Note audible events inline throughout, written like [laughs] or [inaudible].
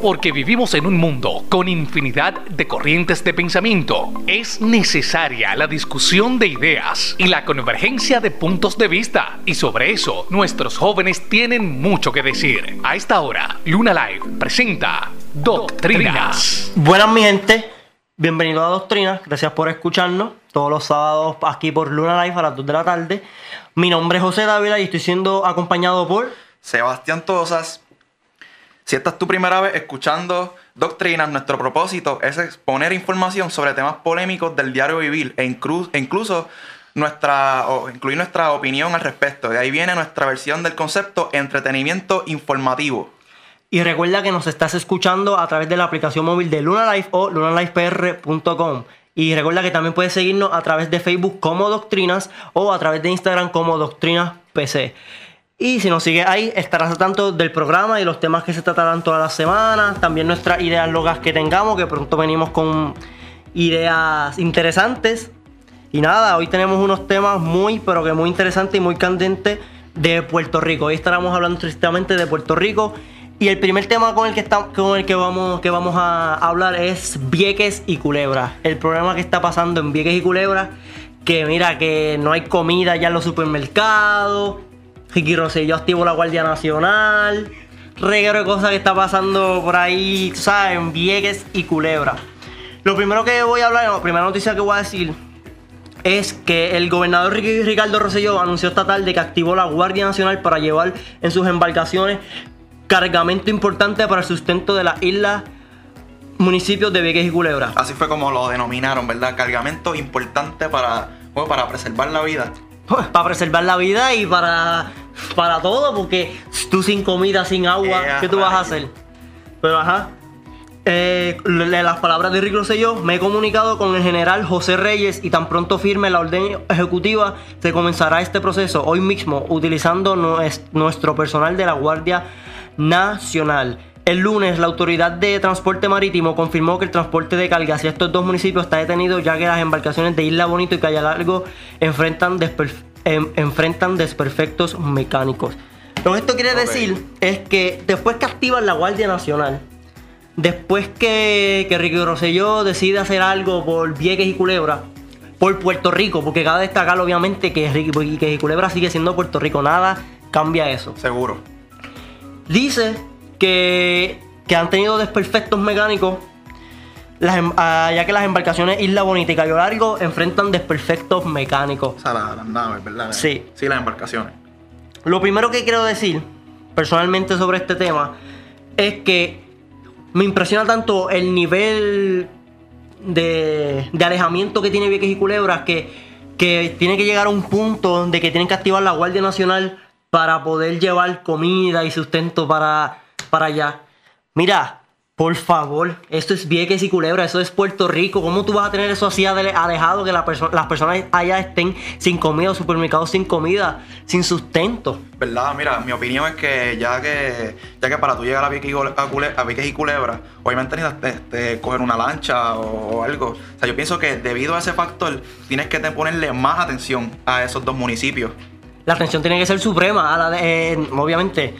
Porque vivimos en un mundo con infinidad de corrientes de pensamiento, es necesaria la discusión de ideas y la convergencia de puntos de vista. Y sobre eso, nuestros jóvenes tienen mucho que decir. A esta hora, Luna Live presenta Doctrinas. Buenas mi gente, bienvenido a Doctrinas, gracias por escucharnos todos los sábados aquí por Luna Live a las 2 de la tarde. Mi nombre es José Dávila y estoy siendo acompañado por Sebastián Tosas. Si esta es tu primera vez escuchando Doctrinas, nuestro propósito es exponer información sobre temas polémicos del diario vivir e, e incluso nuestra, incluir nuestra opinión al respecto. De ahí viene nuestra versión del concepto entretenimiento informativo. Y recuerda que nos estás escuchando a través de la aplicación móvil de Luna Live o lunalivepr.com. Y recuerda que también puedes seguirnos a través de Facebook como Doctrinas o a través de Instagram como Doctrinas PC. Y si nos sigues ahí, estarás tanto del programa y los temas que se tratarán todas las semanas. También nuestras ideas locas que tengamos, que pronto venimos con ideas interesantes. Y nada, hoy tenemos unos temas muy, pero que muy interesantes y muy candentes de Puerto Rico. Hoy estaremos hablando estrictamente de Puerto Rico. Y el primer tema con el que, con el que, vamos, que vamos a hablar es Vieques y Culebra. El problema que está pasando en Vieques y Culebra. Que mira, que no hay comida ya en los supermercados. Ricky Rosselló activó la Guardia Nacional. Reguero de cosas que está pasando por ahí, ¿sabes? En Vieques y Culebra. Lo primero que voy a hablar, la primera noticia que voy a decir es que el gobernador Ricardo Rosselló anunció esta tarde que activó la Guardia Nacional para llevar en sus embarcaciones cargamento importante para el sustento de las islas municipios de Vieques y Culebra. Así fue como lo denominaron, ¿verdad? Cargamento importante para, bueno, para preservar la vida. [laughs] Para preservar la vida y para, para todo, porque tú sin comida, sin agua, Eh, ¿qué tú vas a hacer? Pero ajá. Eh, las palabras de Rick Rosselló, me he comunicado con el general José Reyes y tan pronto firme la orden ejecutiva, se comenzará este proceso hoy mismo utilizando nues- nuestro personal de la Guardia Nacional. El lunes, la Autoridad de Transporte Marítimo confirmó que el transporte de carga hacia estos dos municipios está detenido ya que las embarcaciones de Isla Bonito y Calle Largo enfrentan, desperf- enfrentan desperfectos mecánicos. Lo que esto quiere decir es que después que activan la Guardia Nacional, después que, que Ricky Rosselló decide hacer algo por Vieques y Culebra, por Puerto Rico, porque cabe destacar obviamente que Ricky Vieques y Culebra sigue siendo Puerto Rico, nada cambia eso. Seguro. Dice que, que han tenido desperfectos mecánicos, las em- ah, ya que las embarcaciones Isla Bonita y Cayo Largo enfrentan desperfectos mecánicos. O sea, la- las naves, ¿verdad? Sí. Sí, las embarcaciones. Lo primero que quiero decir personalmente sobre este tema es que me impresiona tanto el nivel de, de alejamiento que tiene Vieques y Culebras que, que tiene que llegar a un punto de que tienen que activar la Guardia Nacional para poder llevar comida y sustento para, para allá. Mira, por favor, esto es Vieques y Culebra, eso es Puerto Rico. ¿Cómo tú vas a tener eso así ale- alejado que la perso- las personas allá estén sin comida, supermercados sin comida, sin sustento? ¿Verdad? Mira, mi opinión es que ya que ya que para tú llegar a Vieques y, Cule- a Cule- a Vieques y Culebra, obviamente necesitas este, coger una lancha o, o algo. O sea, yo pienso que debido a ese factor, tienes que ponerle más atención a esos dos municipios. La atención tiene que ser suprema, a la de- eh, obviamente.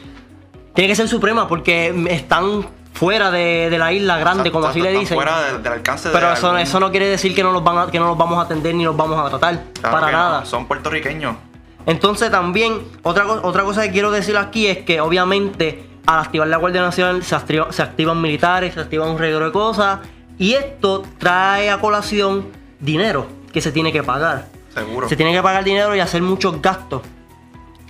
Tiene que ser suprema porque están fuera de, de la isla grande, Exacto, como así exacto, le dicen. Fuera de- del alcance de Pero eso, algún- eso no quiere decir que no los, van a- que no los vamos a atender ni los vamos a tratar. Claro para no, nada. son puertorriqueños. Entonces también, otra, otra cosa que quiero decir aquí es que obviamente al activar la Guardia Nacional se, activa- se activan militares, se activan un reguero de cosas. Y esto trae a colación dinero que se tiene que pagar. Seguro. Se tiene que pagar dinero y hacer muchos gastos.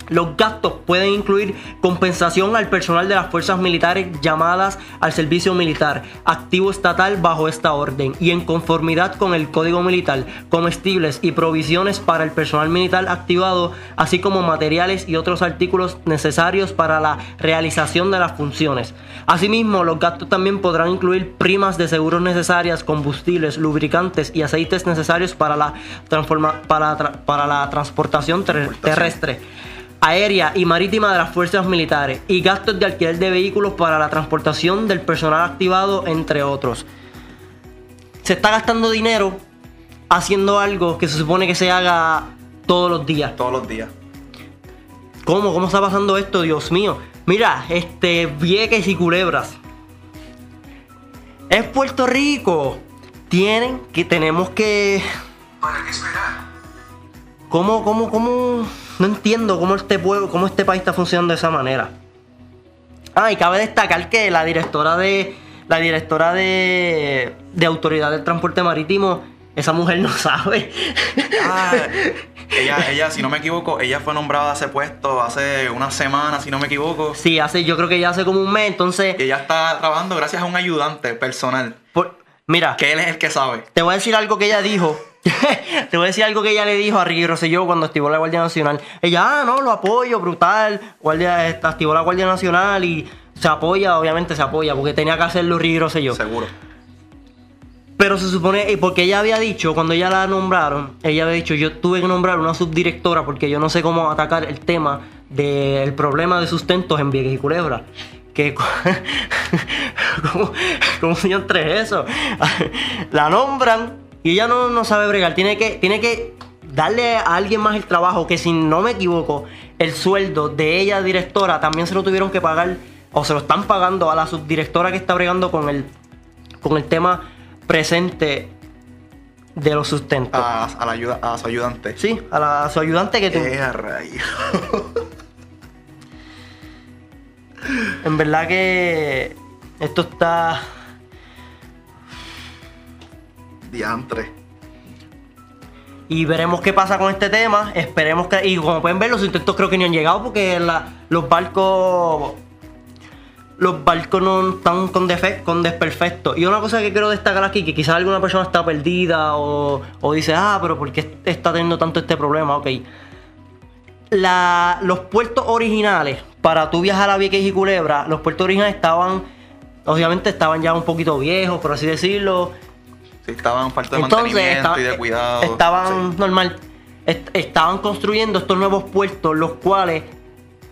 Los gastos pueden incluir compensación al personal de las fuerzas militares llamadas al servicio militar, activo estatal bajo esta orden y en conformidad con el Código Militar, comestibles y provisiones para el personal militar activado, así como materiales y otros artículos necesarios para la realización de las funciones. Asimismo, los gastos también podrán incluir primas de seguros necesarias, combustibles, lubricantes y aceites necesarios para la, para para la transportación ter- terrestre aérea y marítima de las fuerzas militares y gastos de alquiler de vehículos para la transportación del personal activado, entre otros. Se está gastando dinero haciendo algo que se supone que se haga todos los días. Todos los días. ¿Cómo? ¿Cómo está pasando esto? Dios mío. Mira, este, Vieques y Culebras. Es Puerto Rico. Tienen que, tenemos que. ¿Para qué esperar? ¿Cómo, cómo, cómo? No entiendo cómo este pueblo, cómo este país está funcionando de esa manera. Ah, y cabe destacar que la directora de. La directora de. de Autoridad del Transporte Marítimo. Esa mujer no sabe. Ah, ella, ella, si no me equivoco, ella fue nombrada a ese puesto hace una semana, si no me equivoco. Sí, hace, yo creo que ya hace como un mes, entonces. Y ella está trabajando gracias a un ayudante personal. por- mira, Que él es el que sabe. te voy a decir algo que ella dijo. [laughs] te voy a decir algo que ella le dijo a Ricky Rosselló cuando activó la Guardia Nacional. Ella, ah, no, lo apoyo, brutal. Guardia, este, activó la Guardia Nacional y se apoya, obviamente se apoya, porque tenía que hacerlo Ricky Rosselló. Seguro. Pero se supone, porque ella había dicho, cuando ella la nombraron, ella había dicho, yo tuve que nombrar una subdirectora porque yo no sé cómo atacar el tema del problema de sustentos en Vieques y Culebra. Que, [laughs] ¿cómo, cómo yo entré eso? [laughs] la nombran y ella no, no sabe bregar. Tiene que, tiene que darle a alguien más el trabajo, que si no me equivoco, el sueldo de ella, directora, también se lo tuvieron que pagar, o se lo están pagando a la subdirectora que está bregando con el, con el tema presente de los sustentos. A, a la ayuda, a su ayudante. Sí, a, la- a su ayudante que tú. Eh. En verdad que esto está. Diantre. Y veremos qué pasa con este tema. Esperemos que. Y como pueden ver, los intentos creo que ni han llegado porque los barcos. Los barcos no están con, defe- con desperfectos. Y una cosa que quiero destacar aquí, que quizás alguna persona está perdida o, o dice, ah, pero ¿por qué está teniendo tanto este problema? Ok. Los puertos originales, para tú viajar a Vieques y Culebra, los puertos originales estaban, obviamente estaban ya un poquito viejos, por así decirlo. Estaban falta de Entonces, mantenimiento estaba- y de cuidado. estaban Sí. normal, est- estaban construyendo estos nuevos puertos, los cuales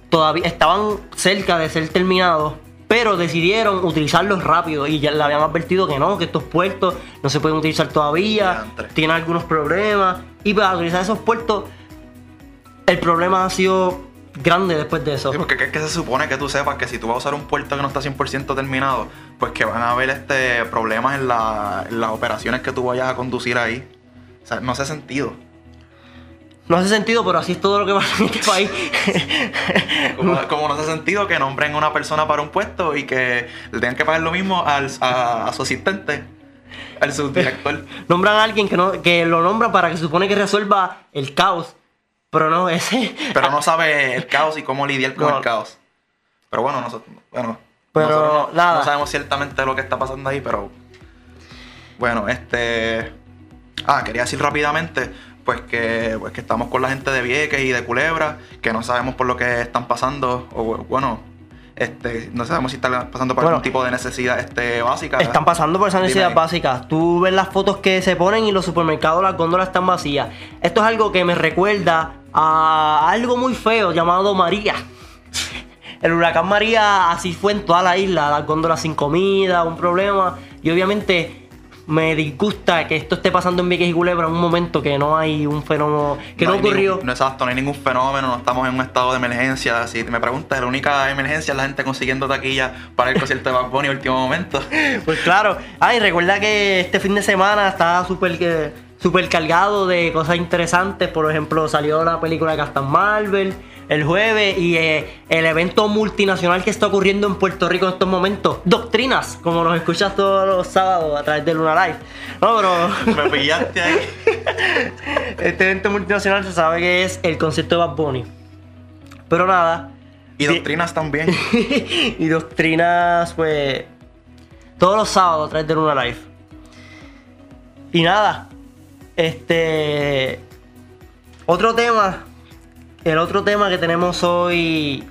todavía estaban cerca de ser terminados, pero decidieron utilizarlos rápido y ya le habían advertido que no, que estos puertos no se pueden utilizar todavía, tienen algunos problemas y para utilizar esos puertos el problema ha sido grande después de eso. Sí, porque es que se supone que tú sepas que si tú vas a usar un puerto que no está 100% terminado, pues que van a haber este, problemas en, la- en las operaciones que tú vayas a conducir ahí. O sea, no hace sentido. No hace sentido, pero así es todo lo que pasa en este país. [laughs] Como, como no hace sentido que nombren a una persona para un puesto y que le tengan que pagar lo mismo al, a, a su asistente, al subdirector. [laughs] nombran a alguien que, no, que lo nombran para que se supone que resuelva el caos. Pero no, ese. Pero no sabe el caos y cómo lidiar con No. el caos. Pero bueno, nosotros, bueno, Pero nosotros no, nada. no sabemos ciertamente lo que está pasando ahí, pero bueno, este... Ah, quería decir rápidamente, pues que, pues que estamos con la gente de Vieques y de Culebra, que no sabemos por lo que están pasando, o bueno, este, no sabemos si están pasando por Bueno. algún tipo de necesidad este, básica. Están pasando por esas necesidades básicas. Tú ves las fotos que se ponen y los supermercados, las góndolas están vacías. Esto es algo que me recuerda a algo muy feo llamado María. [laughs] El huracán María así fue en toda la isla, las góndolas sin comida, un problema. Y obviamente me disgusta que esto esté pasando en Vieques y Culebra en un momento que no hay un fenómeno, que no, ocurrió. ningún- no exacto, no hay ningún fenómeno, no estamos en un estado de emergencia. Si me preguntas, la única emergencia es la gente consiguiendo taquilla para el concierto de Bad Bunny último momento. [laughs] Pues claro. Ay, recuerda que este fin de semana está súper súper cargado de cosas interesantes. Por ejemplo, salió la película de Captain Marvel el jueves y eh, el evento multinacional que está ocurriendo en Puerto Rico en estos momentos. Doctrinas, como nos escuchas todos los sábados a través de Luna Live. No, pero me pillaste ahí. [laughs] este evento multinacional se sabe que es el concierto de Bad Bunny. Pero nada. Y doctrinas también. [laughs] y doctrinas, pues, todos los sábados a través de Luna Live. Y nada, este. Otro tema, el otro tema que tenemos hoy,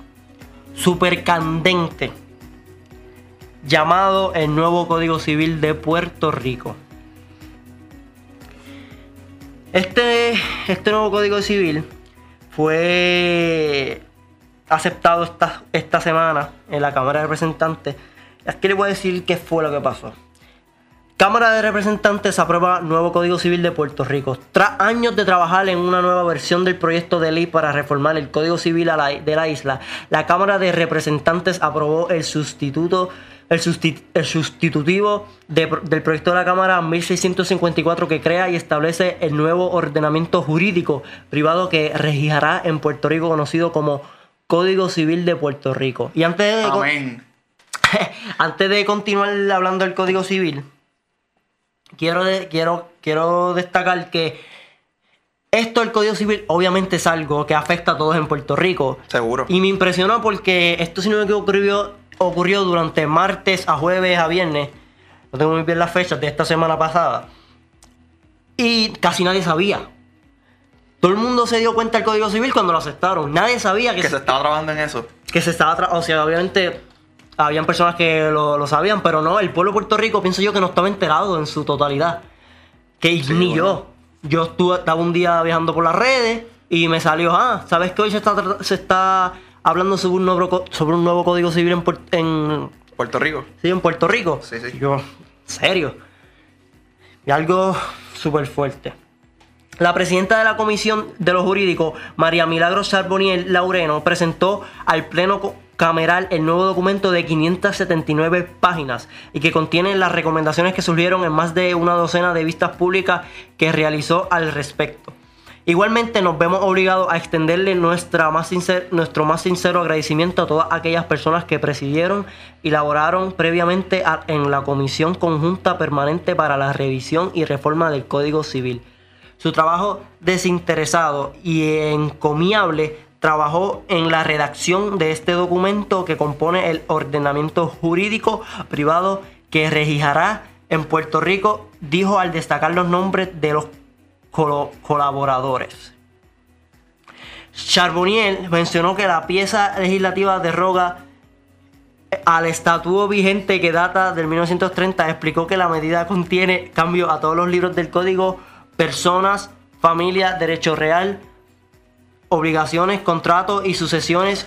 súper candente, llamado el nuevo Código Civil de Puerto Rico. Este, este nuevo Código Civil fue aceptado esta, esta semana en la Cámara de Representantes. Aquí les voy a decir qué fue lo que pasó. Cámara de Representantes aprueba nuevo Código Civil de Puerto Rico. Tras años de trabajar en una nueva versión del proyecto de ley para reformar el Código Civil de la isla, la Cámara de Representantes aprobó el sustituto el, susti- el sustitutivo de del proyecto de la Cámara 1654 que crea y establece el nuevo ordenamiento jurídico privado que regirá en Puerto Rico conocido como Código Civil de Puerto Rico. Y antes de, Amén. [laughs] antes de continuar hablando del Código Civil, quiero, quiero, quiero destacar que esto del Código Civil obviamente es algo que afecta a todos en Puerto Rico. Seguro. Y me impresionó porque esto, si no me equivoco, ocurrió, ocurrió durante martes a jueves a viernes. No tengo muy bien las fechas de esta semana pasada. Y casi nadie sabía. Todo el mundo se dio cuenta del Código Civil cuando lo aceptaron. Nadie sabía que, Que se se, estaba trabajando en eso. que se estaba... O sea, obviamente habían personas que lo, lo sabían, pero no, el pueblo de Puerto Rico pienso yo que no estaba enterado en su totalidad. Que ni bueno. yo. Yo estuve, estaba un día viajando por las redes y me salió, ah, ¿sabes que hoy se está, tra- se está hablando sobre un nuevo, sobre un nuevo código civil en, Puer- en, Puerto Rico. sí, en Puerto Rico? Sí, sí. Yo, serio. Y algo súper fuerte. La presidenta de la Comisión de los Jurídicos, María Milagros Charboniel Laureno, presentó al Pleno Cameral el nuevo documento de 579 páginas y que contiene las recomendaciones que surgieron en más de una docena de vistas públicas que realizó al respecto. Igualmente nos vemos obligados a extenderle nuestra más nuestro más sincero agradecimiento a todas aquellas personas que presidieron y laboraron previamente en la Comisión Conjunta Permanente para la Revisión y Reforma del Código Civil. Su trabajo desinteresado y encomiable trabajó en la redacción de este documento que compone el ordenamiento jurídico privado que regirá en Puerto Rico, dijo al destacar los nombres de los colaboradores. Charbonnier mencionó que la pieza legislativa deroga al estatuto vigente que data del 1930 explicó que la medida contiene cambio a todos los libros del código, personas, familia, derecho real, obligaciones, contratos y sucesiones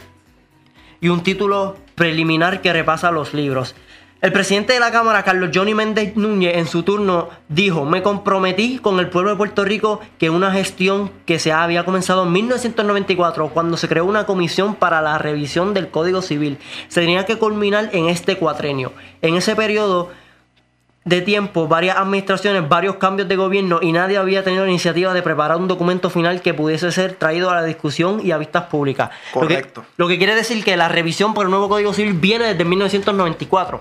y un título preliminar que repasa los libros. El presidente de la Cámara, Carlos Johnny Méndez Núñez, en su turno dijo, me comprometí con el pueblo de Puerto Rico que una gestión que se había comenzado en 1994, cuando se creó una comisión para la revisión del Código Civil, se tenía que culminar en este cuatrenio. En ese periodo de tiempo, varias administraciones, varios cambios de gobierno y nadie había tenido la iniciativa de preparar un documento final que pudiese ser traído a la discusión y a vistas públicas. Lo que- Correcto. Lo que, quiere decir que la revisión por el nuevo Código Civil viene desde 1994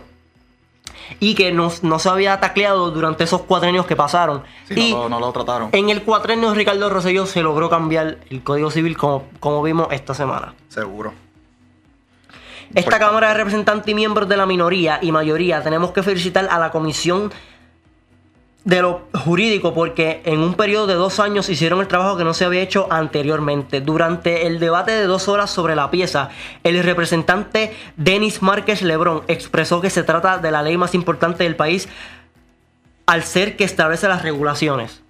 y que no, no se había tacleado durante esos cuatrenios que pasaron. Sí, y no, lo- no lo trataron. en el cuatrenio de Ricardo Rosselló se logró cambiar el Código Civil como, como vimos esta semana. Seguro. Esta. Cámara de Representantes y miembros de la minoría y mayoría tenemos que felicitar a la Comisión de lo Jurídico porque en un periodo de dos años hicieron el trabajo que no se había hecho anteriormente. Durante el debate de dos horas sobre la pieza, el representante Denis Márquez Lebrón expresó que se trata de la ley más importante del país al ser que establece las regulaciones.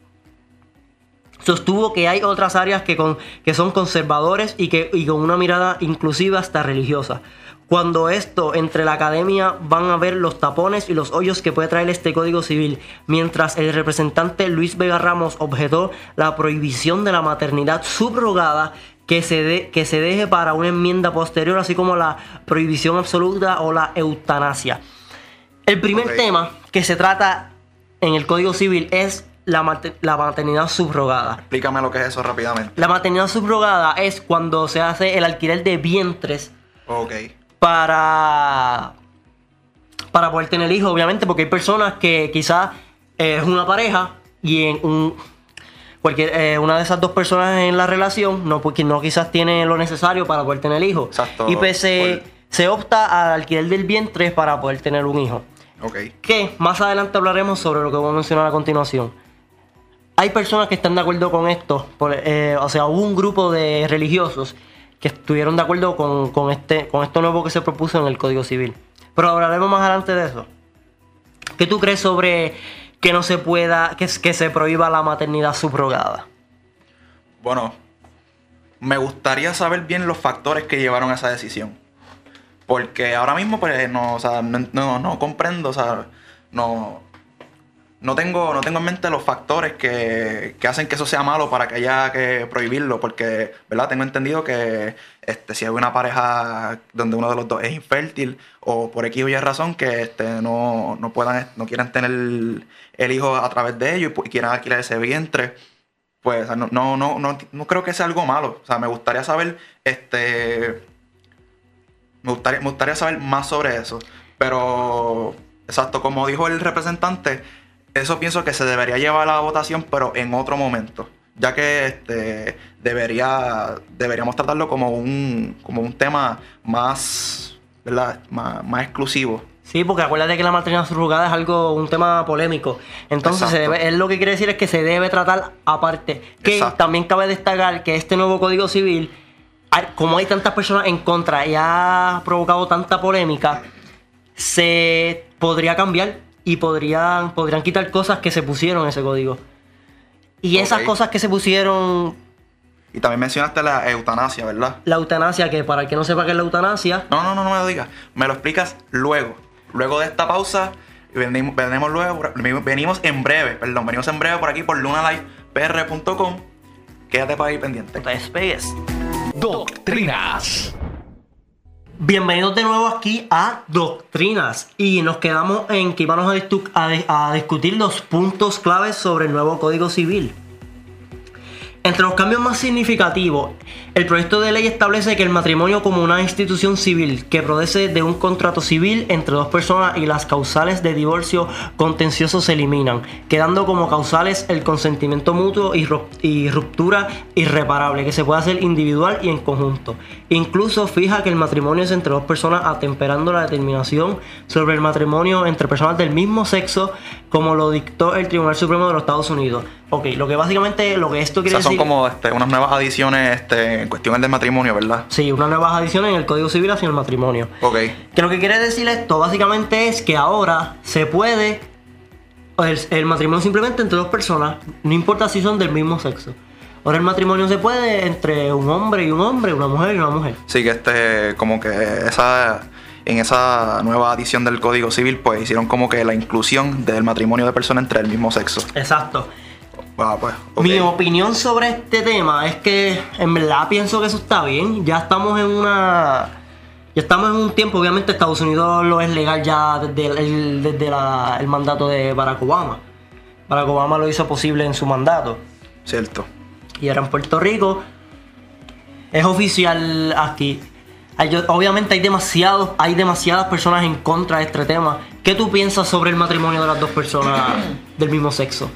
Sostuvo que hay otras áreas que, con- que son conservadores y, que, y con una mirada inclusiva hasta religiosa. Cuando esto entre la academia van a ver los tapones y los hoyos que puede traer este código civil, mientras el representante Luis Vega Ramos objetó la prohibición de la maternidad subrogada que se, de- que se deje para una enmienda posterior, así como la prohibición absoluta o la eutanasia. El primer tema que se trata en el Código Civil es la, mater- la maternidad subrogada. Explícame lo que es eso rápidamente. La maternidad subrogada es cuando se hace el alquiler de vientres Ok. Para, para poder tener hijos, obviamente, porque hay personas que quizás eh, es una pareja y en un, cualquier, eh, una de esas dos personas en la relación no, porque no quizás tiene lo necesario para poder tener hijos. Exacto. Y pues se, Por- se opta al alquiler del vientre para poder tener un hijo. Ok. Que más adelante hablaremos sobre lo que voy a mencionar a continuación. Hay personas que están de acuerdo con esto. por- eh, o sea, hubo un grupo de religiosos que estuvieron de acuerdo con, con este, con esto nuevo que se propuso en el Código Civil. Pero hablaremos más adelante de eso. ¿Qué tú crees sobre que no se pueda, que, se prohíba la maternidad subrogada? Bueno, me gustaría saber bien los factores que llevaron a esa decisión. Porque ahora mismo, pues, no, o sea, no- no comprendo, o sea, no. No tengo, no tengo en mente los factores que, que, hacen que eso sea malo para que haya que prohibirlo, porque, ¿verdad? Tengo entendido que este, si hay una pareja donde uno de los dos es infértil o por X o Y razón que este, no, no puedan, no quieran tener el, hijo a través de ellos y, quieran alquilar ese vientre, pues no, no, no, no, creo que sea algo malo. O sea, me gustaría saber, este, me gustaría, me gustaría saber más sobre eso. Pero, exacto, como dijo el representante, eso pienso que se debería llevar a la votación, pero en otro momento. Ya que este, debería, deberíamos tratarlo como un, como un tema más, ¿verdad? Más, exclusivo. Sí, porque acuérdate que la maternidad subrogada es algo, un tema polémico. Entonces, se debe, él lo que quiere decir es que se debe tratar aparte. Que también cabe destacar que este nuevo Código Civil, como hay tantas personas en contra y ha provocado tanta polémica, se podría cambiar y podrían, podrían quitar cosas que se pusieron en ese código. Y esas cosas que se pusieron... Y también mencionaste la eutanasia, ¿verdad? La eutanasia, que para el que no sepa qué es la eutanasia... No, no, no, no me lo digas. Me lo explicas luego. Luego de esta pausa, venimos, venimos luego, venimos en breve, perdón, venimos en breve por aquí por lunalifepr.com. Quédate para ahí pendiente. No te despegues. Doctrinas. Bienvenidos de nuevo aquí a Doctrinas y nos quedamos en que íbamos a, a, discutir los puntos claves sobre el nuevo Código Civil. Entre los cambios más significativos, el proyecto de ley establece que el matrimonio como una institución civil que procede de un contrato civil entre dos personas y las causales de divorcio contencioso se eliminan, quedando como causales el consentimiento mutuo y ruptura irreparable que se puede hacer individual y en conjunto. Incluso fija que el matrimonio es entre dos personas atemperando la determinación sobre el matrimonio entre personas del mismo sexo como lo dictó el Tribunal Supremo de los Estados Unidos. Ok, lo que básicamente, lo que esto quiere o sea, son como este, unas nuevas adiciones este, en cuestiones del matrimonio, ¿verdad? Sí, unas nuevas adiciones en el Código Civil hacia el matrimonio. Ok. Que lo que quiere decir esto básicamente es que ahora se puede el, el matrimonio simplemente entre dos personas, no importa si son del mismo sexo. Ahora el matrimonio se puede entre un hombre y un hombre, una mujer y una mujer. Sí, que este, como que esa en esa nueva edición del Código Civil, pues hicieron como que la inclusión del matrimonio de personas entre el mismo sexo. Exacto. Ah, pues, Mi opinión sobre este tema es que en verdad pienso que eso está bien. Ya estamos en una. Ya estamos en un tiempo, obviamente Estados Unidos lo es legal ya desde el, desde el mandato de Barack Obama. Barack Obama lo hizo posible en su mandato. Cierto. Y ahora en Puerto Rico es oficial aquí obviamente hay demasiados, hay demasiadas personas en contra de este tema. ¿Qué tú piensas sobre el matrimonio de las dos personas [clears throat] del mismo sexo?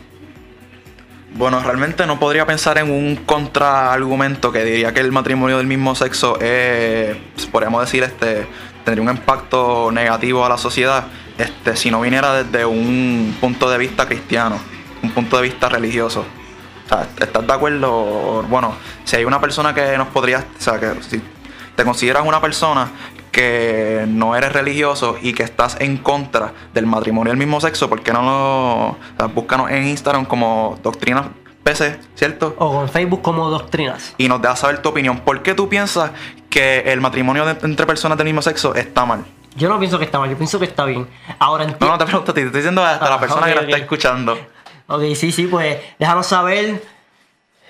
Bueno, realmente no podría pensar en un contraargumento que diría que el matrimonio del mismo sexo es, podríamos decir, este, tendría un impacto negativo a la sociedad, este, si no viniera desde un punto de vista cristiano, un punto de vista religioso. O sea, ¿estás de acuerdo? Bueno, si hay una persona que nos podría, o sea, que si te consideras una persona que no eres religioso y que estás en contra del matrimonio del mismo sexo, ¿por qué no lo o búscanos en Instagram como Doctrinas PC, ¿cierto? O en Facebook como Doctrinas. Y nos dejas saber tu opinión. ¿Por qué tú piensas que el matrimonio entre personas del mismo sexo está mal? Yo no pienso que está mal, yo pienso que está bien. Ahora No, no te pregunto a ti, te estoy diciendo hasta la ah, persona que lo está escuchando. Ok, sí, sí, pues déjanos saber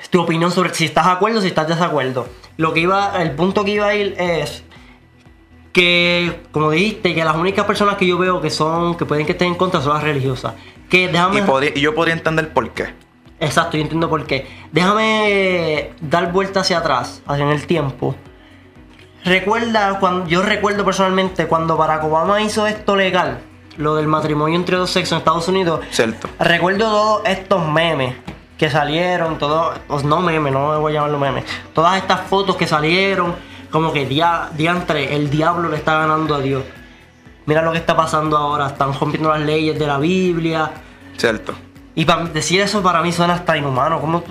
tu opinión sobre si estás de acuerdo o si estás de desacuerdo. Lo que iba, el punto que iba a ir es que, como dijiste, que las únicas personas que yo veo que son, que pueden que estén en contra son las religiosas. Que déjame... y, yo podría entender por qué. Exacto, yo entiendo por qué. Déjame dar vuelta hacia atrás, hacia en el tiempo. Recuerda, cuando, yo recuerdo personalmente cuando Barack Obama hizo esto legal, lo del matrimonio entre dos sexos en Estados Unidos. Cierto. Recuerdo todos estos memes que salieron, todos, no memes, no me voy a llamarlo memes, todas estas fotos que salieron, como que dia, diantre, el diablo le está ganando a Dios. Mira lo que está pasando ahora, están rompiendo las leyes de la Biblia. Cierto. Y para decir eso para mí suena hasta inhumano. como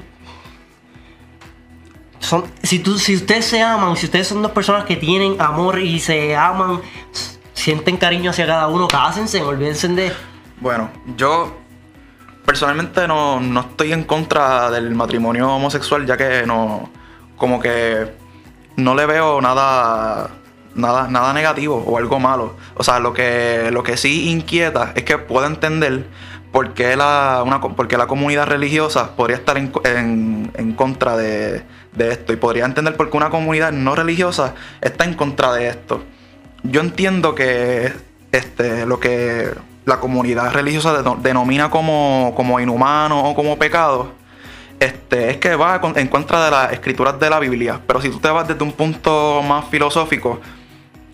son, si, tú, si ustedes se aman, si ustedes son dos personas que tienen amor y se aman, sienten cariño hacia cada uno, cásense, olvídense de... Bueno, yo personalmente no, estoy en contra del matrimonio homosexual, ya que no, como que no le veo nada, nada, nada negativo o algo malo. O sea, lo que, lo que sí inquieta es que puedo entender ¿por qué la, una, por qué la comunidad religiosa podría estar en, en- en contra de, de esto? Y podría entender por qué una comunidad no religiosa está en contra de esto. Yo entiendo que este, lo que la comunidad religiosa deno- denomina como, como inhumano o como pecado, este, es que va en contra de las escrituras de la Biblia. Pero si tú te vas desde un punto más filosófico,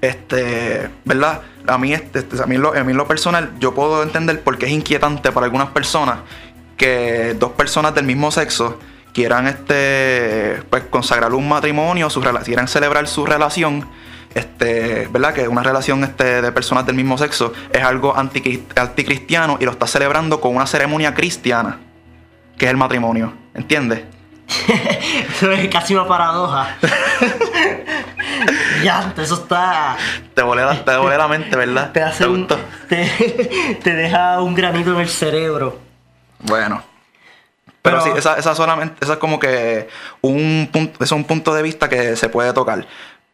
este, ¿verdad? A mí, este, este, a, mí lo, a mí lo personal, yo puedo entender por qué es inquietante para algunas personas que dos personas del mismo sexo quieran este, pues, consagrar un matrimonio, su, quieran celebrar su relación. Este, ¿verdad? Que una relación este, de personas del mismo sexo es algo anticrist- anticristiano y lo está celebrando con una ceremonia cristiana, que es el matrimonio. ¿Entiendes? [laughs] Eso es casi una paradoja. [laughs] ya, eso está. Te volé la, te volé la mente, ¿verdad? Te hace un. gustó? Te, [laughs] te deja un granito en el cerebro. Bueno. Pero, Pero- sí, esa, esa solamente, esa es como que un punto, es un punto de vista que se puede tocar.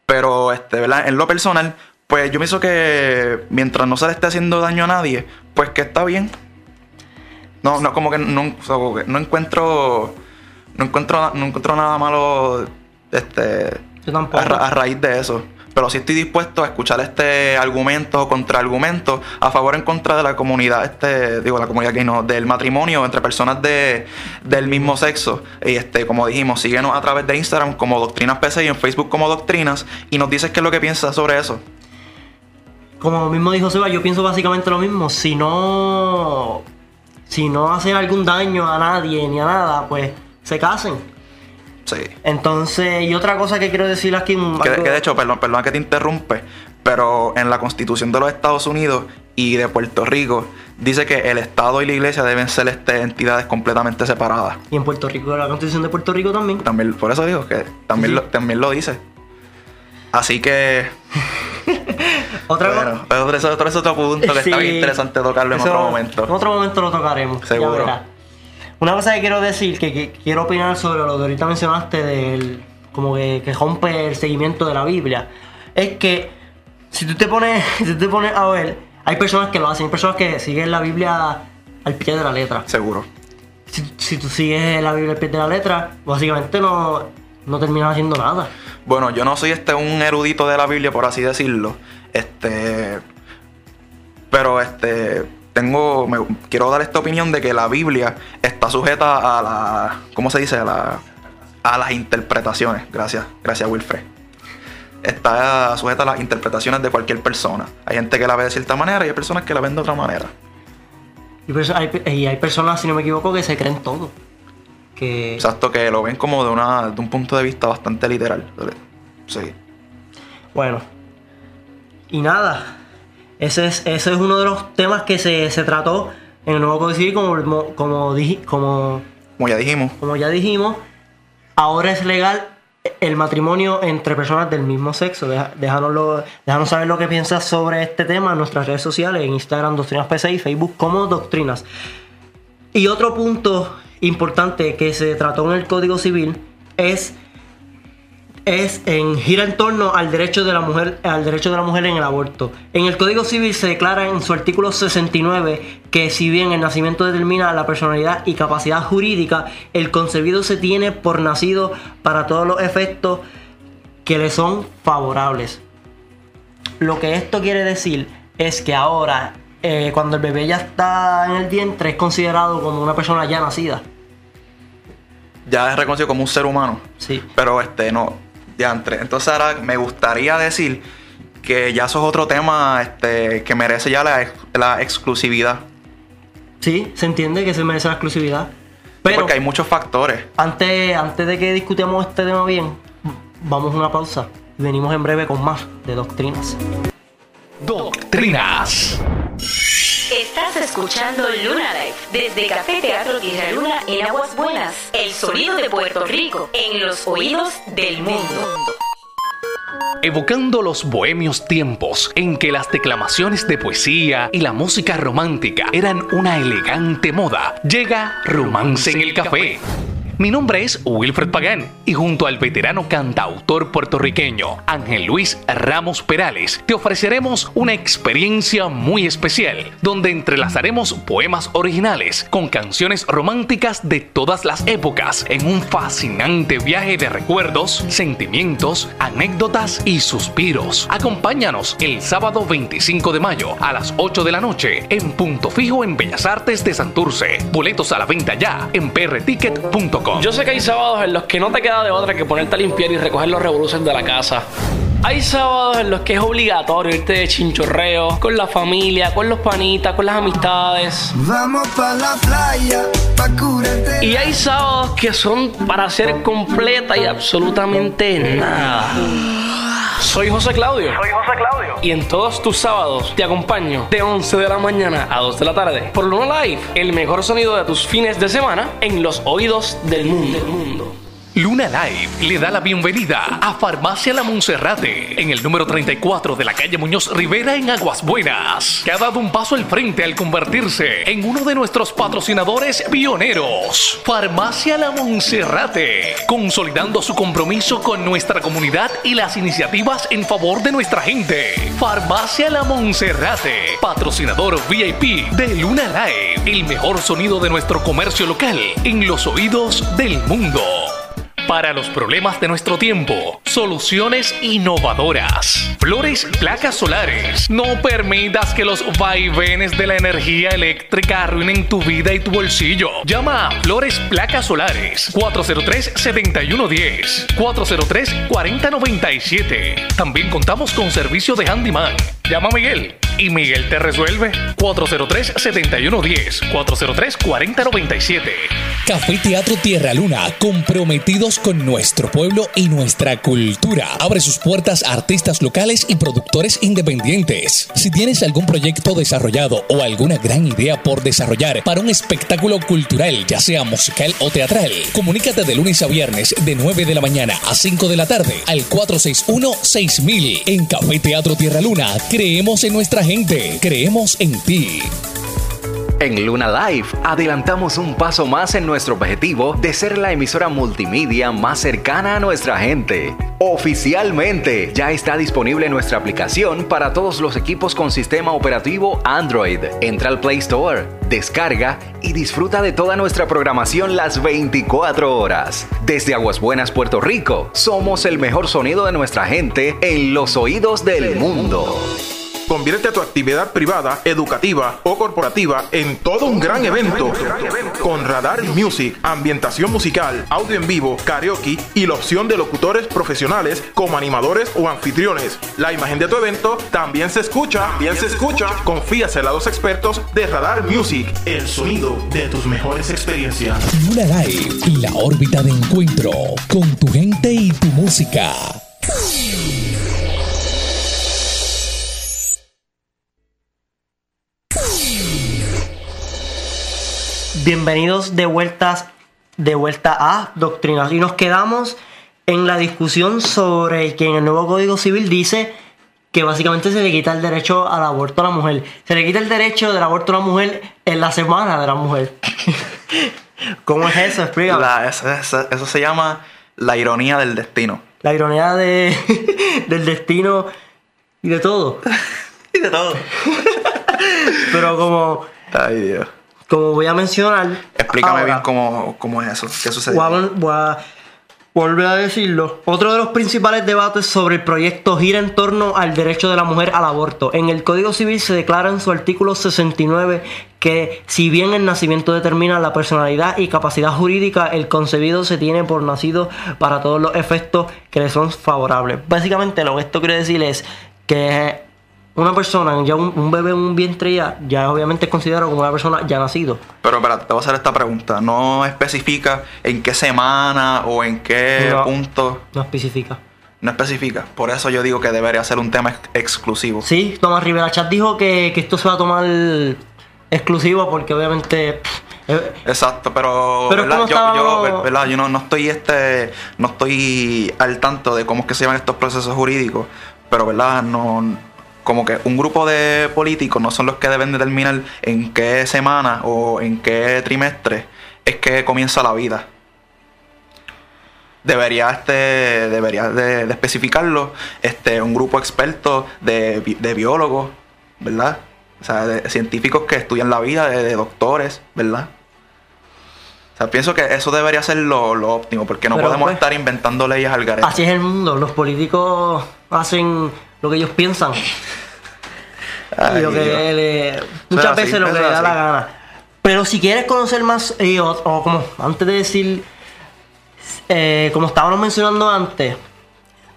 Pero, este, ¿verdad? En lo personal, pues yo pienso que mientras no se le esté haciendo daño a nadie, pues que está bien. No, no, como que no, o sea, como que no encuentro. No encuentro, no encuentro nada malo este, Yo tampoco. a, ra- a raíz de eso. Pero sí estoy dispuesto a escuchar este argumento o contraargumento a favor o en contra de la comunidad, este, digo, la comunidad que no, del matrimonio entre personas de, del mismo sexo. Y este, como dijimos, síguenos a través de Instagram como Doctrinas PC y en Facebook como Doctrinas y nos dices qué es lo que piensas sobre eso. Como mismo dijo Seba, yo pienso básicamente lo mismo. Si no. Si no hacen algún daño a nadie ni a nada, pues se casen. Sí. Entonces, y otra cosa que quiero decir aquí. Que, algo- que de hecho, perdón, perdón que te interrumpe, pero en la Constitución de los Estados Unidos y de Puerto Rico dice que el Estado y la Iglesia deben ser este, entidades completamente separadas. Y en Puerto Rico, la constitución de Puerto Rico también. También, por eso digo que también, Sí. lo, también lo dice. Así que, [laughs] Otra cosa. bueno, pero otro, otro es otro punto que está bien interesante tocarlo en Eso- otro momento. En otro momento lo tocaremos. Seguro. Una cosa que quiero decir, que, que quiero opinar sobre lo que ahorita mencionaste del. como que, que rompe el seguimiento de la Biblia. Es que si tú te pones. [laughs] Si tú te pones a ver, hay personas que lo hacen, hay personas que siguen la Biblia al pie de la letra. Seguro. Si, si tú sigues la Biblia al pie de la letra, básicamente no, no terminas haciendo nada. Bueno, yo no soy este un erudito de la Biblia, por así decirlo. Este. Pero este. Tengo. me- quiero dar esta opinión de que la Biblia está sujeta a la. ¿Cómo se dice? A la. A las interpretaciones. Gracias. Gracias, Wilfred. Está sujeta a las interpretaciones de cualquier persona. Hay gente que la ve de cierta manera y hay personas que la ven de otra manera. Perso- hay, y hay personas, si no me equivoco, que se creen todo. Que. Exacto, que lo ven como de, una, de un punto de vista bastante literal. Sí. Bueno. Y nada. Ese es, ese es uno de los temas que se, se trató en el nuevo Código Civil, como, como, como, Como ya dijimos. como ya dijimos. Ahora es legal el matrimonio entre personas del mismo sexo. Déjanoslo, déjanos saber lo que piensas sobre este tema en nuestras redes sociales, en Instagram Doctrinas PC y Facebook como Doctrinas. Y otro punto importante que se trató en el Código Civil es es en gira en torno al derecho de la mujer al derecho de la mujer en el aborto. En el Código Civil se declara en su artículo 69 que si bien el nacimiento determina la personalidad y capacidad jurídica, el concebido se tiene por nacido para todos los efectos que le son favorables. Lo que esto quiere decir es que ahora eh, cuando el bebé ya está en el vientre es considerado como una persona ya nacida. Ya es reconocido como un ser humano. Sí. Pero este no, ya entré. Entonces ahora me gustaría decir que ya eso es otro tema este, que merece ya la, la exclusividad. Sí, se entiende que se merece la exclusividad. Pero porque hay muchos factores. antes, antes de que discutamos este tema bien, vamos a una pausa y venimos en breve con más de doctrinas. Doctrinas. Estás escuchando Luna Live desde Café Teatro Tierra Luna en Aguas Buenas. El sonido de Puerto Rico en los oídos del mundo. Evocando los bohemios tiempos en que las declamaciones de poesía y la música romántica eran una elegante moda, llega Romance en el Café. Mi nombre es Wilfred Pagán y junto al veterano cantautor puertorriqueño Ángel Luis Ramos Perales te ofreceremos una experiencia muy especial donde entrelazaremos poemas originales con canciones románticas de todas las épocas en un fascinante viaje de recuerdos, sentimientos, anécdotas y suspiros. Acompáñanos el sábado 25 de mayo a las 8 de la noche en Punto Fijo en Bellas Artes de Santurce. Boletos a la venta ya en prticket.com. Yo sé que hay sábados en los que no te queda de otra que ponerte a limpiar y recoger los revoluciones de la casa. Hay sábados en los que es obligatorio irte de chinchorreo con la familia, con los panitas, con las amistades. Vamos pa' la playa, pa' curarte. Y hay sábados que son para hacer completa y absolutamente nada. Soy José Claudio. Soy José Claudio. Y en todos tus sábados te acompaño de 11 de la mañana a 2 de la tarde por Luna Live, el mejor sonido de tus fines de semana en los oídos del mundo. Del mundo. Luna Live le da la bienvenida a Farmacia La Monserrate en el número 34 de la calle Muñoz Rivera en Aguas Buenas, que ha dado un paso al frente al convertirse en uno de nuestros patrocinadores pioneros. Farmacia La Monserrate, consolidando su compromiso con nuestra comunidad y las iniciativas en favor de nuestra gente. Farmacia La Monserrate, patrocinador VIP de Luna Live, el mejor sonido de nuestro comercio local en los oídos del mundo. Para los problemas de nuestro tiempo, soluciones innovadoras. Flores placas solares. No permitas que los vaivenes de la energía eléctrica arruinen tu vida y tu bolsillo. Llama a Flores placas solares 403-7110, 403-4097. También contamos con servicio de handyman. Llama a Miguel y Miguel te resuelve 403-7110, 403-4097. Café Teatro Tierra Luna, comprometidos con nuestro pueblo y nuestra cultura. Abre sus puertas a artistas locales y productores independientes. Si tienes algún proyecto desarrollado o alguna gran idea por desarrollar para un espectáculo cultural, ya sea musical o teatral, comunícate de lunes a viernes de 9 de la mañana a 5 de la tarde al 461-6000 en Café Teatro Tierra Luna. Creemos en nuestra gente, creemos en ti. En Luna Live adelantamos un paso más en nuestro objetivo de ser la emisora multimedia más cercana a nuestra gente. Oficialmente ya está disponible nuestra aplicación para todos los equipos con sistema operativo Android. Entra al Play Store, descarga y disfruta de toda nuestra programación las 24 horas. Desde Aguas Buenas, Puerto Rico, somos el mejor sonido de nuestra gente en los oídos del mundo. Convierte tu actividad privada, educativa o corporativa en todo un gran evento. Con Radar Music, ambientación musical, audio en vivo, karaoke y la opción de locutores profesionales como animadores o anfitriones. La imagen de tu evento también se escucha, bien se escucha. Confíasela a los expertos de Radar Music, el sonido de tus mejores experiencias. Luna Live, la órbita de encuentro con tu gente y tu música. Bienvenidos de vueltas de vuelta a Doctrinas y nos quedamos en la discusión sobre que en el nuevo Código Civil dice que básicamente se le quita el derecho al aborto a la mujer. Se le quita el derecho del aborto a la mujer en la semana de la mujer. [laughs] ¿Cómo es eso? Explícame. La- eso, eso- eso se llama la ironía del destino. La ironía de, [laughs] del destino y de todo. [laughs] Y de todo. Pero como, Ay, Dios. Como voy a mencionar. Explícame ahora, bien cómo, cómo es eso. ¿Qué sucede? Voy a, voy a volver a decirlo. Otro de los principales debates sobre el proyecto gira en torno al derecho de la mujer al aborto. En el Código Civil se declara en su artículo 69 que si bien el nacimiento determina la personalidad y capacidad jurídica, el concebido se tiene por nacido para todos los efectos que le son favorables. Básicamente lo que esto quiere decir es que una persona, ya un, un bebé un vientre ya, ya obviamente es considerado como una persona ya nacido. Pero espérate, te voy a hacer esta pregunta. No especifica en qué semana o en qué No. punto. No especifica. No especifica. Por eso yo digo que debería ser un tema ex- exclusivo. Sí, Tomás Rivera Chat dijo que, que esto se va a tomar exclusivo porque obviamente... eh, Exacto, pero, Pero ¿verdad? yo, ¿verdad? yo no, no estoy este no estoy al tanto de cómo es que se llaman estos procesos jurídicos, pero verdad no como que un grupo de políticos no son los que deben determinar en qué semana o en qué trimestre es que comienza la vida. debería este debería de, de especificarlo este un grupo experto de, de biólogos verdad o sea de científicos que estudian la vida de, de doctores verdad o sea pienso que eso debería ser lo, lo óptimo porque no Pero, podemos pues, estar inventando leyes al garete Así es el mundo. Los políticos hacen lo que ellos piensan. Ay, y lo que le- muchas así, veces lo que le da la gana. Pero si quieres conocer más, eh, o, o como antes de decir, eh, como estábamos mencionando antes,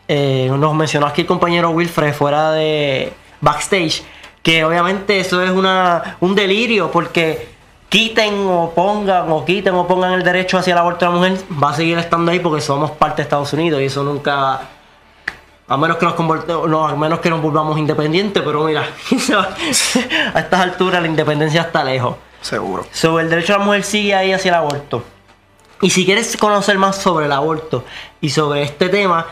eh, nos mencionó aquí el compañero Wilfred fuera de backstage, que obviamente eso es una, un delirio porque quiten o pongan o quiten o pongan el derecho hacia el aborto de la mujer, va a seguir estando ahí porque somos parte de Estados Unidos y eso nunca a menos que nos converte- no, a menos que nos volvamos independientes, pero mira, [laughs] a estas alturas la independencia está lejos. seguro Sobre el derecho de la mujer sigue ahí hacia el aborto. Y si quieres conocer más sobre el aborto y sobre este tema,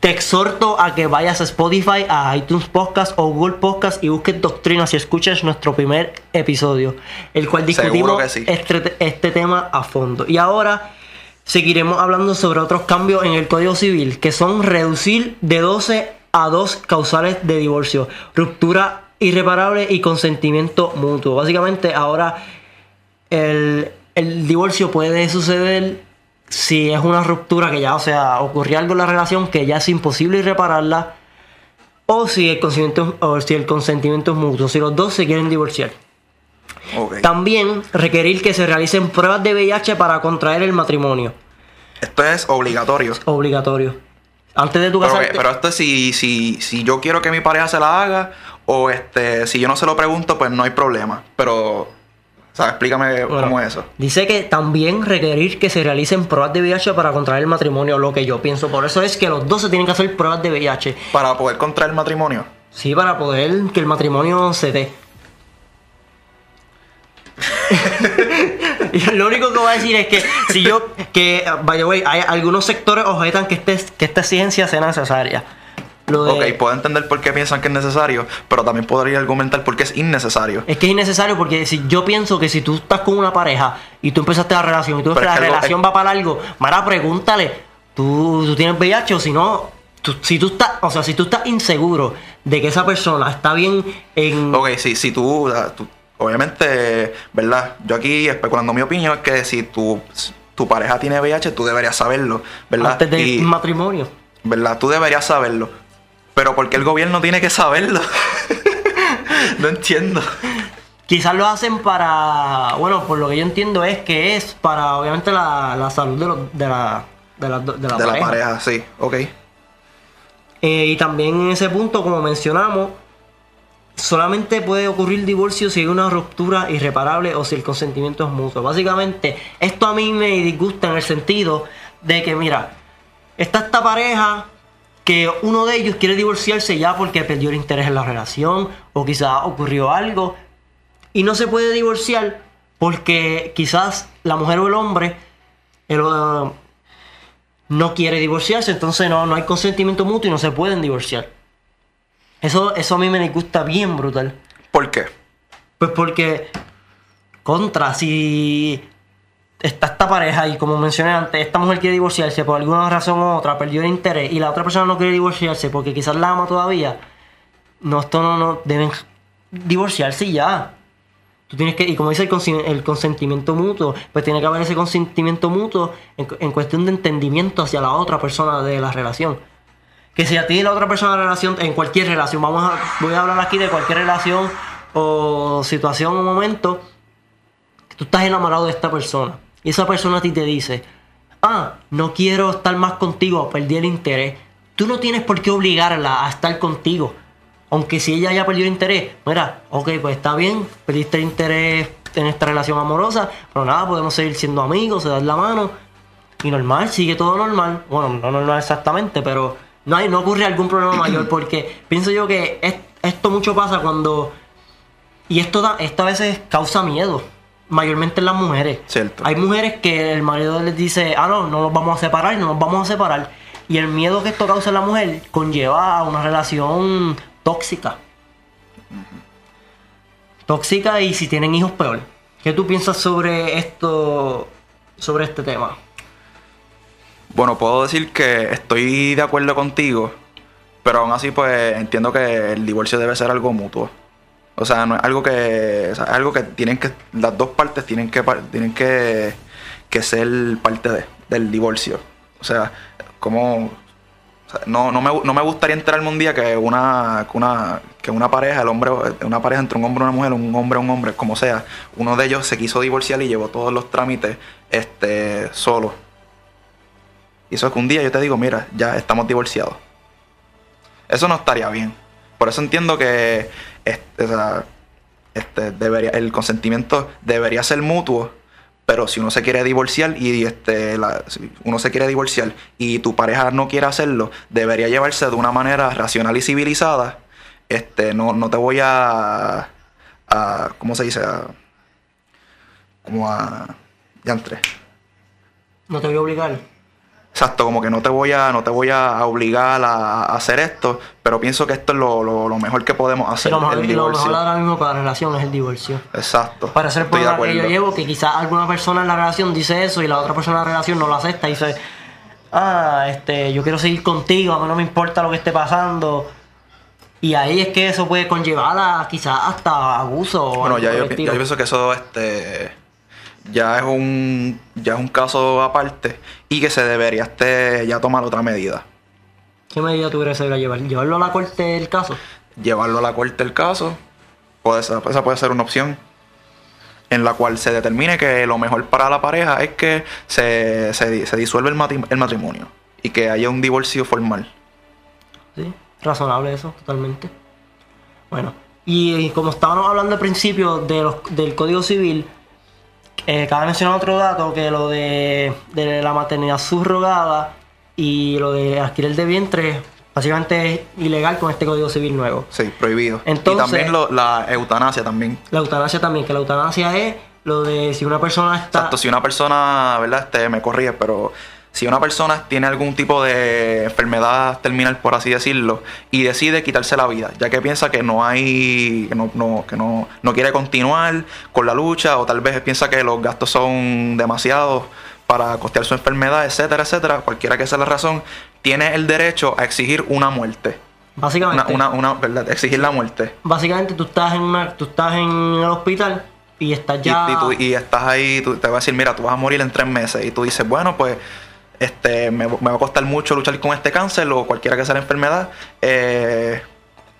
te exhorto a que vayas a Spotify, a iTunes Podcast o Google Podcast y busques Doctrinas y escuches nuestro primer episodio, el cual discutimos sí. este, este tema a fondo. Y ahora seguiremos hablando sobre otros cambios en el Código Civil, que son reducir de 12 a 2 causales de divorcio, ruptura irreparable y consentimiento mutuo. Básicamente ahora el, el divorcio puede suceder si es una ruptura que ya, o sea, ocurrió algo en la relación que ya es imposible repararla, o si el consentimiento, o si el consentimiento es mutuo, si los dos se quieren divorciar. También requerir que se realicen pruebas de VIH para contraer el matrimonio. esto es obligatorio Obligatorio. Antes de tu Pero, casarte. pero esto es si, si, si yo quiero que mi pareja se la haga o este si yo no se lo pregunto, pues no hay problema. Pero, o sea, explícame Bueno, cómo es eso. Dice que también requerir que se realicen pruebas de VIH para contraer el matrimonio, lo que yo pienso. Por eso es que los dos se tienen que hacer pruebas de VIH. Para poder contraer matrimonio. Sí, para poder que el matrimonio se dé. [laughs] Lo único que voy a decir es que si yo, que, by the way, hay algunos sectores objetan que, este, que esta exigencia sea necesaria. Lo de- Ok, puedo entender por qué piensan que es necesario, pero también podría argumentar por qué es innecesario. Es que es innecesario porque si yo pienso que si tú estás con una pareja y tú empezaste la relación y tú ves que la relación es- va para algo, Mara, pregúntale, ¿tú, tú tienes VIH o si no, tú- si tú estás, o sea, si tú estás inseguro de que esa persona está bien en... Ok, si, si tú, tú- obviamente, ¿verdad? Yo aquí especulando mi opinión es que si tu, tu pareja tiene VIH, tú deberías saberlo, ¿verdad? Antes del Y- matrimonio. ¿Verdad? Tú deberías saberlo. Pero ¿por qué el gobierno tiene que saberlo? [laughs] no entiendo. Quizás lo hacen para, bueno, por lo que yo entiendo es que es para, obviamente, la, la salud de, los- de la, de la, de la de pareja. la pareja, sí, ok. Eh, y también en ese punto, como mencionamos, solamente puede ocurrir divorcio si hay una ruptura irreparable o si el consentimiento es mutuo. Básicamente, esto a mí me disgusta en el sentido de que, mira, está esta pareja que uno de ellos quiere divorciarse ya porque perdió el interés en la relación o quizás ocurrió algo y no se puede divorciar porque quizás la mujer o el hombre el, uh, no quiere divorciarse, entonces no, no hay consentimiento mutuo y no se pueden divorciar. Eso, eso a mí me disgusta bien brutal. ¿Por qué? Pues porque, contra, si está esta pareja y como mencioné antes, esta mujer quiere divorciarse por alguna razón u otra, perdió el interés y la otra persona no quiere divorciarse porque quizás la ama todavía, no, esto no, no, deben divorciarse y ya. Tú tienes que, y como dice el, consentimiento mutuo, pues tiene que haber ese consentimiento mutuo en, en cuestión de entendimiento hacia la otra persona de la relación. Que si a ti y la otra persona en cualquier relación, vamos a, voy a hablar aquí de cualquier relación o situación o momento, que tú estás enamorado de esta persona y esa persona a ti te dice, ah, no quiero estar más contigo, perdí el interés. Tú no tienes por qué obligarla a estar contigo. Aunque si ella ya perdió el interés, mira, ok, pues está bien, perdiste el interés en esta relación amorosa, pero nada, podemos seguir siendo amigos, se dan la mano y normal, sigue todo normal. Bueno, no normal exactamente, pero no hay, no ocurre algún problema mayor porque pienso yo que es- esto mucho pasa cuando y esto da, esto a veces causa miedo, mayormente en las mujeres. Cierto. Hay mujeres que el marido les dice, ah, no, no nos vamos a separar, no nos vamos a separar. Y el miedo que esto causa en la mujer conlleva a una relación tóxica. Tóxica y si tienen hijos, peor. ¿Qué tú piensas sobre esto, sobre este tema? Bueno, puedo decir que estoy de acuerdo contigo, pero aún así pues entiendo que el divorcio debe ser algo mutuo. O sea, no es algo que, o sea, es algo que tienen que, las dos partes tienen que, tienen que, que ser parte de, del divorcio. O sea, como, no, no, me, no me gustaría enterarme un día que una, que una, que una pareja, el hombre, una pareja entre un hombre y una mujer, un hombre un hombre, como sea, uno de ellos se quiso divorciar y llevó todos los trámites, este, solo. Y eso es que un día yo te digo, mira, ya estamos divorciados. Eso no estaría bien. Por eso entiendo que este, este, debería, el consentimiento debería ser mutuo, pero si uno se quiere divorciar y este, si uno se quiere divorciar y tu pareja no quiere hacerlo, debería llevarse de una manera racional y civilizada. Este, no, no te voy a, a ¿cómo se dice? A, como a, ya entré. No te voy a obligar. Exacto, como que no te voy a, no te voy a obligar a, a hacer esto, pero pienso que esto es lo, lo- lo mejor que podemos Sí, hacer, lo, mejor, el lo divorcio. mejor ahora mismo para la relación es el divorcio. Exacto. Para ser de problema que yo llevo, que quizás alguna persona en la relación dice eso y la otra persona en la relación no lo acepta y dice, ah, este, yo quiero seguir contigo, a mí no me importa lo que esté pasando. Y ahí es que eso puede conllevar a quizás hasta abuso. Bueno, ya por yo, ya yo pienso que eso este ya es un ya es un caso aparte y que se debería este ya tomar otra medida. ¿Qué medida tú crees que debería llevar? ¿Llevarlo a la corte del caso? Llevarlo a la corte el caso, puede ser, esa puede ser una opción en la cual se determine que lo mejor para la pareja es que se, se, se disuelve el matrimonio y que haya un divorcio formal. Sí, razonable eso, totalmente. Bueno, y, como estábamos hablando al principio de los- del Código Civil, eh, cabe mencionar otro dato, que lo de, de la maternidad subrogada y lo de alquiler de vientre, básicamente es ilegal con este Código Civil nuevo. Sí, prohibido. Entonces- y también lo- la eutanasia también. La eutanasia también, que la eutanasia es lo de si una persona está... Exacto, si una persona, ¿verdad? Este, me corrige, pero si una persona tiene algún tipo de enfermedad terminal, por así decirlo, y decide quitarse la vida, ya que piensa que no hay, que no, no, que no, no quiere continuar con la lucha, o tal vez piensa que los gastos son demasiados para costear su enfermedad, etcétera, etcétera, cualquiera que sea la razón, tiene el derecho a exigir una muerte. Una, Básicamente, una, una, ¿verdad? Exigir la muerte. básicamente tú estás en una, tú estás en el hospital y estás Y- ya... Y, tú- y estás ahí, tú- te va a decir, mira, tú vas a morir en tres meses. Y tú dices, bueno, pues este me, me va a costar mucho luchar con este cáncer o cualquiera que sea la enfermedad. eh,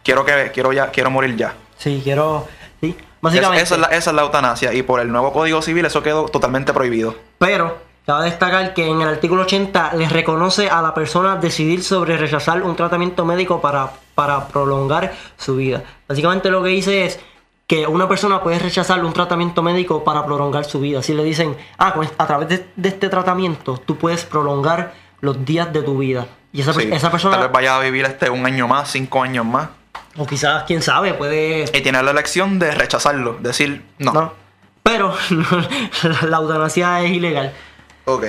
quiero que quiero ya quiero morir ya. Sí, quiero... Sí, Esa, básicamente... esa es la, esa es la eutanasia. Y por el nuevo Código Civil eso quedó totalmente prohibido. Pero cabe destacar que en el artículo 80 les reconoce a la persona decidir sobre rechazar un tratamiento médico para, para prolongar su vida. Básicamente lo que dice es que una persona puede rechazar un tratamiento médico para prolongar su vida. Si le dicen, ah, a través de, de este tratamiento tú puedes prolongar los días de tu vida. Y esa, per- Sí. esa persona, Tal vez vaya a vivir este un año más, cinco años más. o quizás, quién sabe, puede... Y tiene la elección de rechazarlo. Decir, no. No. Pero [laughs] la eutanasia es ilegal. Ok.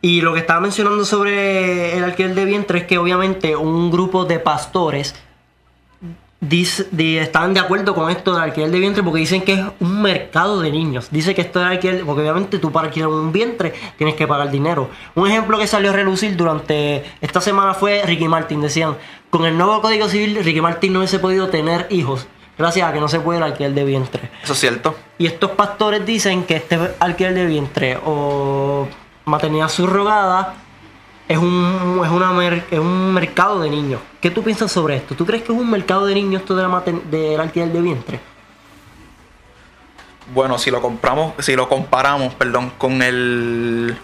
Y lo que estaba mencionando sobre el alquiler de vientre es que obviamente un grupo de pastores dice, di- están de acuerdo con esto del alquiler de vientre porque dicen que es un mercado de niños. Dice que esto es alquiler, porque obviamente tú para alquilar un vientre tienes que pagar dinero. Un ejemplo que salió a relucir durante esta semana fue Ricky Martin. Decían, con el nuevo Código Civil Ricky Martin no hubiese podido tener hijos gracias a que no se puede el alquiler de vientre. Eso es cierto. Y estos pastores dicen que este alquiler de vientre o maternidad subrogada es un, es una mer- es un mercado de niños. ¿Qué tú piensas sobre esto? ¿Tú crees que es un mercado de niños esto de la alquiler de vientre? Bueno, si lo compramos, si lo comparamos, perdón, con el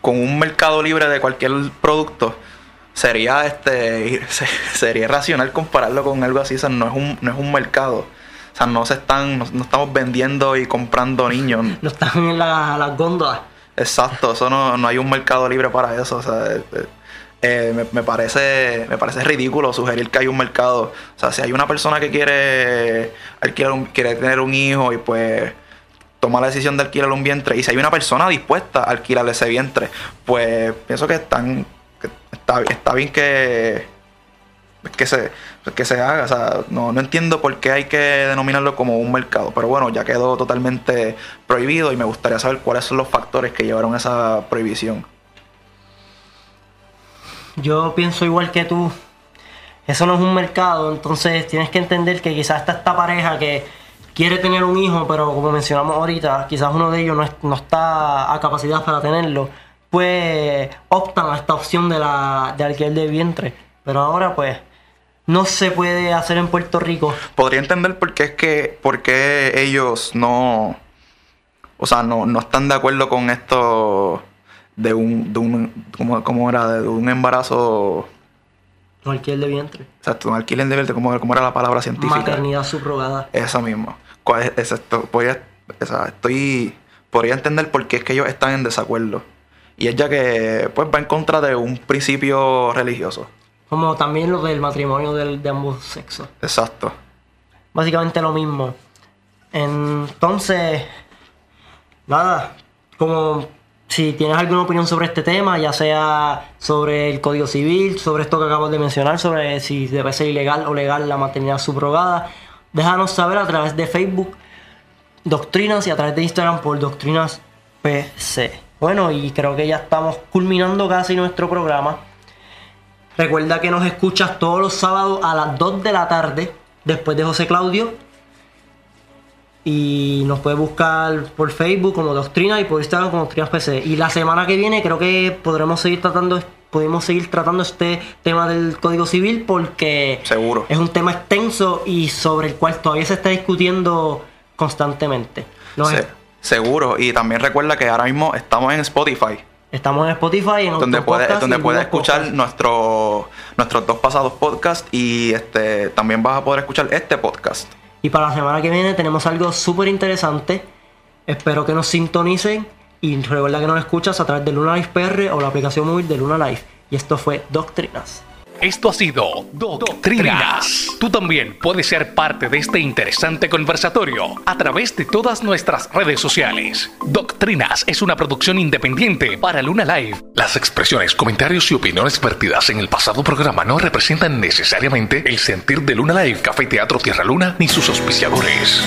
con un mercado libre de cualquier producto, sería este [laughs] se- sería irracional compararlo con algo así, o sea, no es un no es un mercado. O sea, no se están no, no estamos vendiendo y comprando niños. [laughs] No están en la- las góndolas. Exacto, eso no, no hay un mercado libre para eso, o sea, eh, eh, me, parece me parece ridículo sugerir que hay un mercado. O sea, si hay una persona que quiere alquilar quiere tener un hijo y pues toma la decisión de alquilar un vientre y si hay una persona dispuesta a alquilar ese vientre, pues pienso que están que está, está bien que que se que se haga, o sea, no, no entiendo por qué hay que denominarlo como un mercado, pero bueno, ya quedó totalmente prohibido y me gustaría saber cuáles son los factores que llevaron a esa prohibición. Yo pienso igual que tú. Eso no es un mercado, entonces tienes que entender que quizás está esta pareja que quiere tener un hijo, pero como mencionamos ahorita, quizás uno de ellos no, es- no está a capacidad para tenerlo, pues optan a esta opción de, la, de alquiler de vientre. Pero ahora pues no se puede hacer en Puerto Rico. Podría entender por qué es que, ellos no, o sea, no, no están de acuerdo con esto de un, de un ¿cómo, cómo era? De un embarazo, Un alquiler de vientre. exacto, un alquiler de verde, ¿cómo, cómo era la palabra científica? Maternidad subrogada. Eso mismo. ¿Cuál es, es esto? Podría, o sea, estoy, podría entender por qué es que ellos están en desacuerdo. Y es ya que pues va en contra de un principio religioso. Como también lo del matrimonio del- de ambos sexos. Exacto. Básicamente lo mismo. Entonces, nada, como si tienes alguna opinión sobre este tema, ya sea sobre el Código Civil, sobre esto que acabas de mencionar, sobre si debe ser ilegal o legal la maternidad subrogada, déjanos saber a través de Facebook, Doctrinas, y a través de Instagram por Doctrinas PC. Bueno, y creo que ya estamos culminando casi nuestro programa. Recuerda que nos escuchas todos los sábados a las 2 de la tarde, después de José Claudio. Y nos puedes buscar por Facebook como Doctrina y por Instagram como Doctrinas PC. Y la semana que viene creo que podremos seguir tratando, podemos seguir tratando este tema del Código Civil porque Seguro. es un tema extenso y sobre el cual todavía se está discutiendo constantemente. Se- seguro. Y también recuerda que ahora mismo estamos en Spotify. Estamos en Spotify, en donde puedes donde puedes escuchar nuestro, nuestros dos pasados podcasts y este también vas a poder escuchar este podcast. Y para la semana que viene tenemos algo súper interesante. Espero que nos sintonicen. Y recuerda que nos escuchas a través de Luna Life PR o la aplicación móvil de Luna Life. Y esto fue Doctrinas. Esto ha sido Doctrinas. Tú también puedes ser parte de este interesante conversatorio a través de todas nuestras redes sociales. Doctrinas es una producción independiente para Luna Live. Las expresiones, comentarios y opiniones vertidas en el pasado programa no representan necesariamente el sentir de Luna Live, Café Teatro Tierra Luna ni sus auspiciadores.